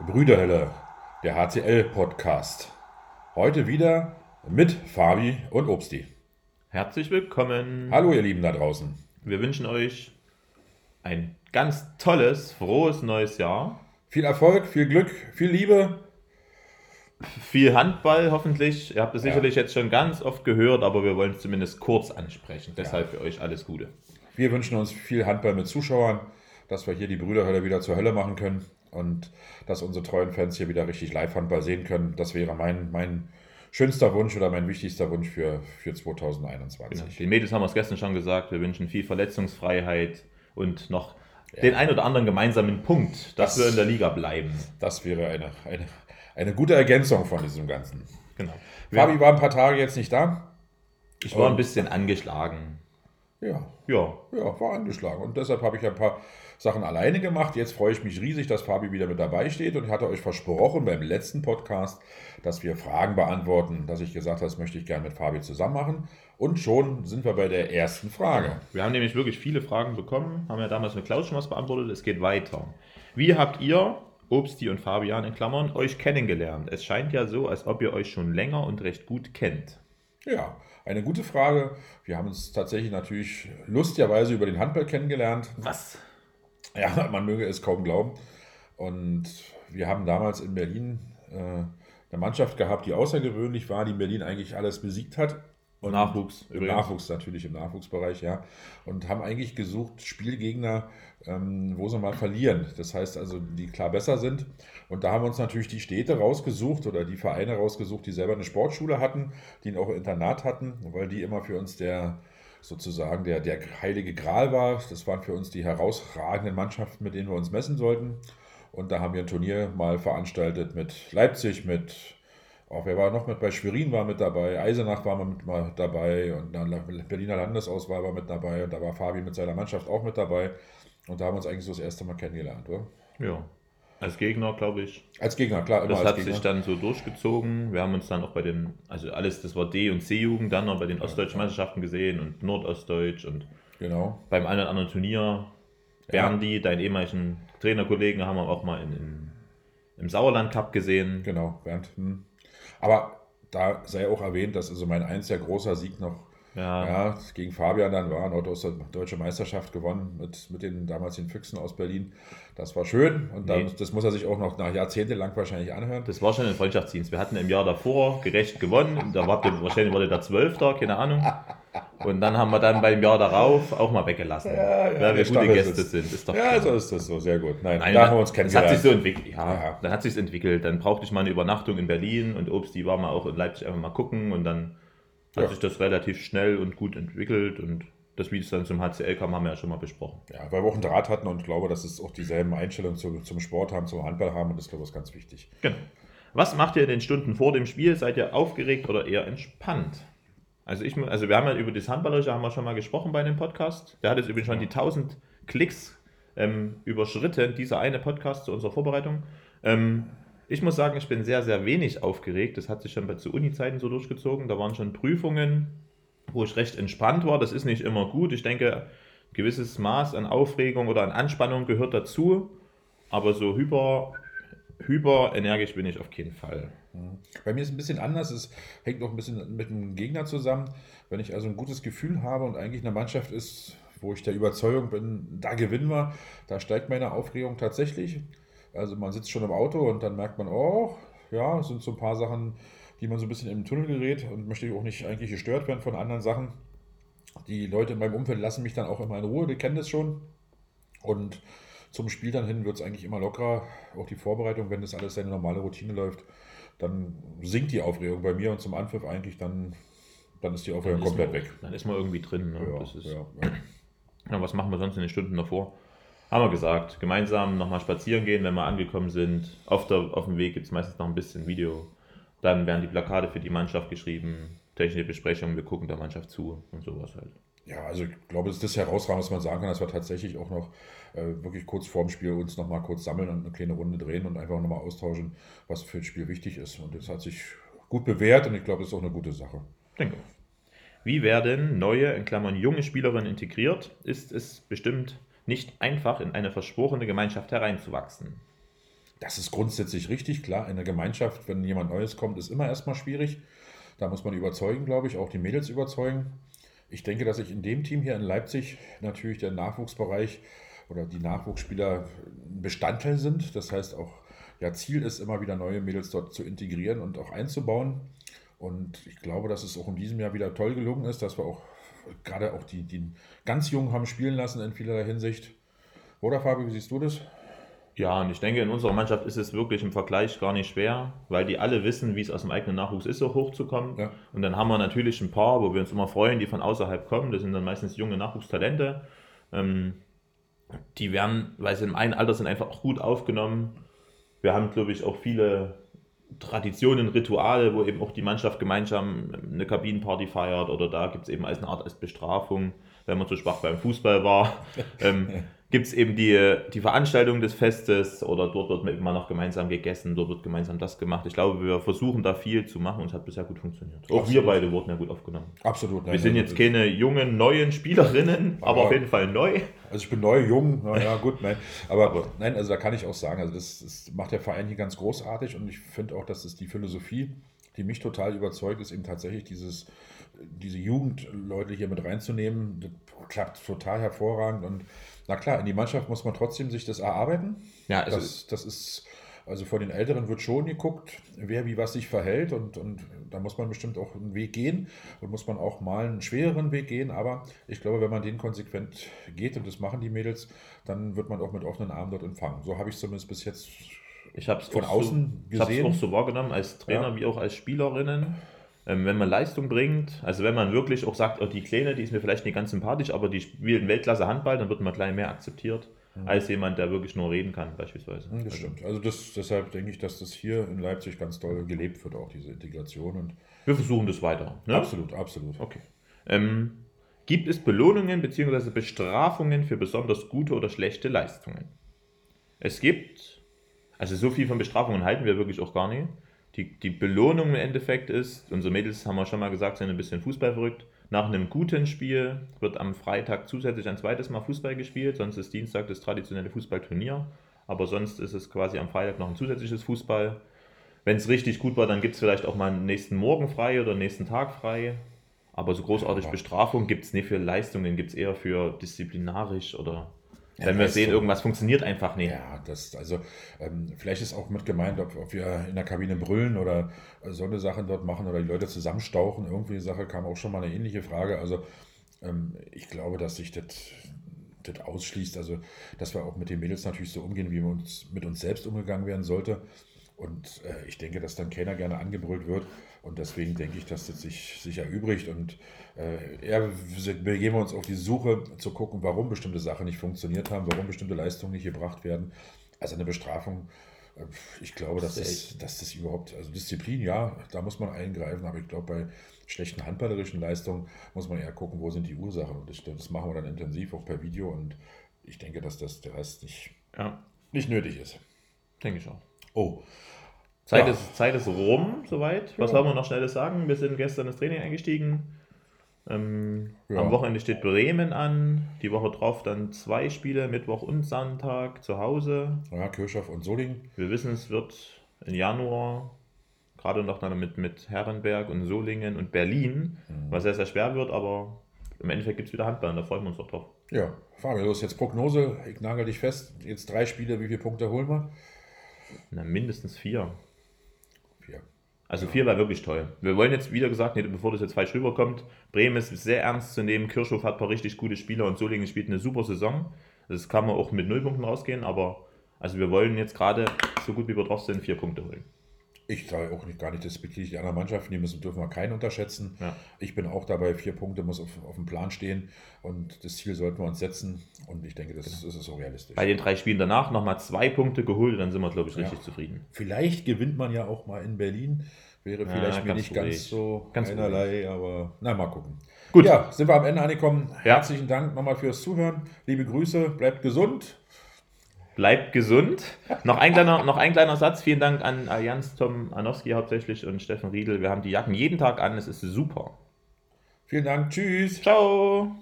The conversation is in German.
Brüderhölle, der HCL-Podcast. Heute wieder mit Fabi und Obsti. Herzlich willkommen. Hallo, ihr Lieben da draußen. Wir wünschen euch ein ganz tolles, frohes neues Jahr. Viel Erfolg, viel Glück, viel Liebe. Viel Handball hoffentlich. Ihr habt es sicherlich jetzt schon ganz oft gehört, aber wir wollen es zumindest kurz ansprechen. Deshalb für euch alles Gute. Wir wünschen uns viel Handball mit Zuschauern, dass wir hier die Brüderhölle wieder zur Hölle machen können und dass unsere treuen Fans hier wieder richtig Live-Handball sehen können. Das wäre mein, mein schönster Wunsch oder mein wichtigster Wunsch für, für 2021. Genau. Den Mädels haben wir es gestern schon gesagt. Wir wünschen viel Verletzungsfreiheit und noch den ein oder anderen gemeinsamen Punkt, dass Das- wir in der Liga bleiben. Das wäre eine, eine, eine gute Ergänzung von diesem Ganzen. Genau. Fabi war ein paar Tage jetzt nicht da. Ich war ein bisschen angeschlagen. Ja, Ja, ja, war angeschlagen. Und deshalb habe ich ein paar Sachen alleine gemacht. Jetzt freue ich mich riesig, dass Fabi wieder mit dabei steht. Und ich hatte euch versprochen beim letzten Podcast, dass wir Fragen beantworten, dass ich gesagt habe, das möchte ich gerne mit Fabi zusammen machen. Und schon sind wir bei der ersten Frage. Wir haben nämlich wirklich viele Fragen bekommen, haben ja damals mit Klaus schon was beantwortet, es geht weiter. Wie habt ihr, Obsti und Fabian in Klammern, euch kennengelernt? Es scheint ja so, als ob ihr euch schon länger und recht gut kennt. Ja, eine gute Frage. Wir haben uns tatsächlich natürlich lustigerweise über den Handball kennengelernt. Was? Ja, man möge es kaum glauben. Und wir haben damals in Berlin äh, eine Mannschaft gehabt, die außergewöhnlich war, die in Berlin eigentlich alles besiegt hat. Und Nachwuchs Im übrigens. Nachwuchs natürlich, im Nachwuchsbereich, ja. Und haben eigentlich gesucht Spielgegner, ähm, wo sie mal verlieren. Das heißt also, die klar besser sind. Und da haben wir uns natürlich die Städte rausgesucht oder die Vereine rausgesucht, die selber eine Sportschule hatten, die auch ein Internat hatten, weil die immer für uns der sozusagen der, der heilige Gral war. Das waren für uns die herausragenden Mannschaften, mit denen wir uns messen sollten. Und da haben wir ein Turnier mal veranstaltet mit Leipzig, mit, auch wer war noch mit bei Schwerin war mit dabei, Eisenach war mit mal dabei und dann Berliner Landesauswahl war mit dabei und da war Fabi mit seiner Mannschaft auch mit dabei. Und da haben wir uns eigentlich so das erste Mal kennengelernt, oder? Ja. Als Gegner, glaube ich. Als Gegner, klar, immer Das hat Gegner. sich dann so durchgezogen. Wir haben uns dann auch bei den, also alles, das war D- und C-Jugend, dann noch bei den ostdeutschen Meisterschaften gesehen und Nordostdeutsch und genau. beim einen oder anderen Turnier. Berndi, deinen ehemaligen Trainerkollegen, haben wir auch mal in, in, im Sauerland Cup gesehen. Genau, Bernd. Hm. Aber da sei auch erwähnt, dass also mein einziger großer Sieg noch Ja, ja, gegen Fabian dann war, Norddeutsche Meisterschaft gewonnen mit, mit den damals den Füchsen aus Berlin. Das war schön und dann, Nee. das muss er sich auch noch nach jahrzehntelang wahrscheinlich anhören. Das war schon ein Freundschaftsdienst. Wir hatten im Jahr davor gerecht gewonnen. Da war wahrscheinlich wurde der Zwölfter, keine Ahnung. Und dann haben wir dann beim Jahr darauf auch mal weggelassen. Ja, ja, weil wir gute Gäste sitzt. sind. Ist doch Ja, klar. so ist das so, sehr gut. Nein, Nein, da haben wir uns das hat kennengelernt. sich so entwickelt. Ja, Ja. dann hat sich entwickelt. Dann brauchte ich mal eine Übernachtung in Berlin und Obsti war mal auch in Leipzig einfach mal gucken und dann hat Ja. sich das relativ schnell und gut entwickelt und das, wie es dann zum HCL kam, haben wir ja schon mal besprochen. ja, weil wir auch einen Draht hatten und glaube, dass es auch dieselben Einstellungen zu, zum Sport haben, zum Handball haben und das glaube ich ist ganz wichtig. Genau. Was macht ihr in den Stunden vor dem Spiel? Seid ihr aufgeregt oder eher entspannt? Also ich, also wir haben ja über das Handballerische haben wir schon mal gesprochen bei dem Podcast. Der hat jetzt übrigens schon die 1000 Klicks ähm, überschritten, dieser eine Podcast zu unserer Vorbereitung. Ähm, ich muss sagen, ich bin sehr, sehr wenig aufgeregt. Das hat sich schon bei zu Uni-Zeiten so durchgezogen. Da waren schon Prüfungen, wo ich recht entspannt war. Das ist nicht immer gut. Ich denke, ein gewisses Maß an Aufregung oder an Anspannung gehört dazu. Aber so hyper, hyper energisch bin ich auf keinen Fall. Bei mir ist es ein bisschen anders. Es hängt noch ein bisschen mit dem Gegner zusammen. Wenn ich also ein gutes Gefühl habe und eigentlich eine Mannschaft ist, wo ich der Überzeugung bin, da gewinnen wir, da steigt meine Aufregung tatsächlich. Also man sitzt schon im Auto und dann merkt man, oh, ja, es sind so ein paar Sachen, die man so ein bisschen im Tunnel gerät und möchte auch nicht eigentlich gestört werden von anderen Sachen. Die Leute in meinem Umfeld lassen mich dann auch immer in Ruhe, die kennen das schon. Und zum Spiel dann hin wird es eigentlich immer lockerer. Auch die Vorbereitung, wenn das alles seine normale Routine läuft, dann sinkt die Aufregung bei mir und zum Anpfiff eigentlich dann, dann ist die Aufregung ist komplett man- weg. Dann ist man irgendwie drin. Ne? Ja, ist, ja. ja. was machen wir sonst in den Stunden davor? Haben wir gesagt, gemeinsam nochmal spazieren gehen, wenn wir angekommen sind. Auf, der, auf dem Weg gibt es meistens noch ein bisschen Video. Dann werden die Plakate für die Mannschaft geschrieben, technische Besprechungen, wir gucken der Mannschaft zu und sowas halt. Ja, also ich glaube, es ist das herausragend, was man sagen kann, dass wir tatsächlich auch noch äh, wirklich kurz vorm Spiel uns nochmal kurz sammeln und eine kleine Runde drehen und einfach nochmal austauschen, was für das Spiel wichtig ist. Und das hat sich gut bewährt und ich glaube, das ist auch eine gute Sache. Denke. Wie werden neue, in Klammern junge Spielerinnen integriert? Ist es bestimmt nicht einfach, in eine verschworene Gemeinschaft hereinzuwachsen. Das ist grundsätzlich richtig, klar. In der Gemeinschaft, wenn jemand Neues kommt, ist immer erstmal schwierig. Da muss man überzeugen, glaube ich, auch die Mädels überzeugen. Ich denke, dass ich in dem Team hier in Leipzig natürlich der Nachwuchsbereich oder die Nachwuchsspieler Bestandteil sind. Das heißt auch, ja, Ziel ist immer wieder neue Mädels dort zu integrieren und auch einzubauen. Und ich glaube, dass es auch in diesem Jahr wieder toll gelungen ist, dass wir auch gerade auch die, die ganz Jungen haben spielen lassen in vielerlei Hinsicht. Oder Fabio, wie siehst du das? Ja, und ich denke, in unserer Mannschaft ist es wirklich im Vergleich gar nicht schwer, weil die alle wissen, wie es aus dem eigenen Nachwuchs ist, so hochzukommen. Ja. Und dann haben wir natürlich ein paar, wo wir uns immer freuen, die von außerhalb kommen. Das sind dann meistens junge Nachwuchstalente. Ähm, die werden, weil sie im einen Alter sind, einfach auch gut aufgenommen. Wir haben, glaube ich, auch viele Traditionen, Rituale, wo eben auch die Mannschaft gemeinsam eine Kabinenparty feiert oder da gibt es eben als eine Art als Bestrafung, wenn man zu schwach beim Fußball war. ähm, gibt es eben die, die Veranstaltung des Festes oder dort wird immer noch gemeinsam gegessen, dort wird gemeinsam das gemacht. Ich glaube, wir versuchen da viel zu machen und es hat bisher gut funktioniert. Auch Absolut. wir beide wurden ja gut aufgenommen. Absolut. Nein, wir sind jetzt keine jungen, neuen Spielerinnen, aber, aber, auf jeden Fall neu. Also ich bin neu, jung, naja gut, nein. Aber, aber nein, also da kann ich auch sagen, also das, das macht der Verein hier ganz großartig und ich finde auch, dass es die Philosophie, die mich total überzeugt, ist eben tatsächlich dieses diese Jugendleute hier mit reinzunehmen, das klappt total hervorragend und na klar, in die Mannschaft muss man trotzdem sich das erarbeiten. Ja, also das, das ist, also vor den Älteren wird schon geguckt, wer wie was sich verhält und, und da muss man bestimmt auch einen Weg gehen und muss man auch mal einen schwereren Weg gehen, aber ich glaube, wenn man den konsequent geht und das machen die Mädels, dann wird man auch mit offenen Armen dort empfangen. So habe ich es zumindest bis jetzt ich habe es von außen so, gesehen. Ich habe es auch so wahrgenommen, als Trainer ja. wie auch als Spielerinnen. Ähm, wenn man Leistung bringt, also wenn man wirklich auch sagt, oh, die Kleine, die ist mir vielleicht nicht ganz sympathisch, aber die spielt Weltklasse Handball, dann wird man gleich mehr akzeptiert, mhm. als jemand, der wirklich nur reden kann, beispielsweise. Das also. stimmt. Also das, deshalb denke ich, dass das hier in Leipzig ganz toll gelebt wird, auch diese Integration. Und Wir versuchen das weiter. Ne? Absolut, absolut. Okay. Ähm, gibt es Belohnungen bzw. Bestrafungen für besonders gute oder schlechte Leistungen? Es gibt, also so viel von Bestrafungen halten wir wirklich auch gar nicht die, die Belohnung im Endeffekt ist, unsere Mädels haben wir schon mal gesagt, sind ein bisschen Fußball verrückt. Nach einem guten Spiel wird am Freitag zusätzlich ein zweites Mal Fußball gespielt, sonst ist Dienstag das traditionelle Fußballturnier. Aber sonst ist es quasi am Freitag noch ein zusätzliches Fußball. Wenn es richtig gut war, dann gibt es vielleicht auch mal einen nächsten Morgen frei oder einen nächsten Tag frei. Aber so großartig Bestrafung gibt es nicht für Leistungen, gibt es eher für disziplinarisch oder ja, Wenn wir sehen, so, irgendwas funktioniert einfach nicht. Ja, das, also ähm, vielleicht ist auch mit gemeint, ob, ob, wir in der Kabine brüllen oder so eine Sachen dort machen oder die Leute zusammenstauchen. Irgendwie die Sache kam auch schon mal eine ähnliche Frage. Also ähm, ich glaube, dass sich das das ausschließt, also dass wir auch mit den Mädels natürlich so umgehen, wie wir uns mit uns selbst umgegangen werden sollte. Und äh, ich denke, dass dann keiner gerne angebrüllt wird. Und deswegen denke ich, dass das sich, sich erübrigt. Und äh, eher begeben wir uns auf die Suche, zu gucken, warum bestimmte Sachen nicht funktioniert haben, warum bestimmte Leistungen nicht gebracht werden. Also eine Bestrafung, äh, ich glaube, dass das, dass das überhaupt, also Disziplin, ja, da muss man eingreifen, aber ich glaube, bei schlechten handballerischen Leistungen muss man eher gucken, wo sind die Ursachen. Und das, das machen wir dann intensiv auch per Video. Und ich denke, dass das der Rest nicht, ja. nicht nötig ist. Denke ich auch. Oh. Zeit, ja. ist, Zeit ist rum, soweit. Was ja. wollen wir noch schnelles sagen? Wir sind gestern ins Training eingestiegen. Ähm, ja. Am Wochenende steht Bremen an. Die Woche drauf dann zwei Spiele, Mittwoch und Sonntag zu Hause. Ja, Kirchhoff und Solingen. Wir wissen, es wird im Januar gerade noch dann mit, mit Herrenberg und Solingen und Berlin, mhm. was sehr, sehr schwer wird, aber im Endeffekt gibt es wieder Handball und da freuen wir uns auch drauf. Ja, fahren wir los. Jetzt Prognose, ich nagel dich fest. Jetzt drei Spiele, wie viele Punkte holen wir? Na, mindestens vier. Vier. Also ja. vier war wirklich toll. Wir wollen jetzt wieder gesagt, bevor das jetzt falsch rüberkommt, Bremen ist sehr ernst zu nehmen. Kirchhoff hat ein paar richtig gute Spieler und Solingen spielt eine super Saison. Das kann man auch mit Nullpunkten rausgehen, aber also wir wollen jetzt gerade so gut wie wir drauf sind, vier Punkte holen ich sage auch nicht, gar nicht despektierlich die anderen Mannschaften, die müssen, dürfen wir keinen unterschätzen. Ja. Ich bin auch dabei, vier Punkte muss auf, auf dem Plan stehen und das Ziel sollten wir uns setzen und ich denke, das, genau. ist so realistisch. Bei den drei Spielen danach nochmal zwei Punkte geholt, dann sind wir, glaube ich, richtig ja. zufrieden. Vielleicht gewinnt man ja auch mal in Berlin, wäre vielleicht ja, mir nicht ganz so ganz einerlei, ruhig. aber na, mal gucken. Gut. Ja, sind wir am Ende angekommen. Herzlichen Dank nochmal fürs Zuhören. Liebe Grüße, bleibt gesund. Bleibt gesund. Noch ein, kleiner, noch ein kleiner Satz. Vielen Dank an Jans Tom Anowski hauptsächlich und Steffen Riedel. Wir haben die Jacken jeden Tag an. Es ist super. Vielen Dank. Tschüss. Ciao.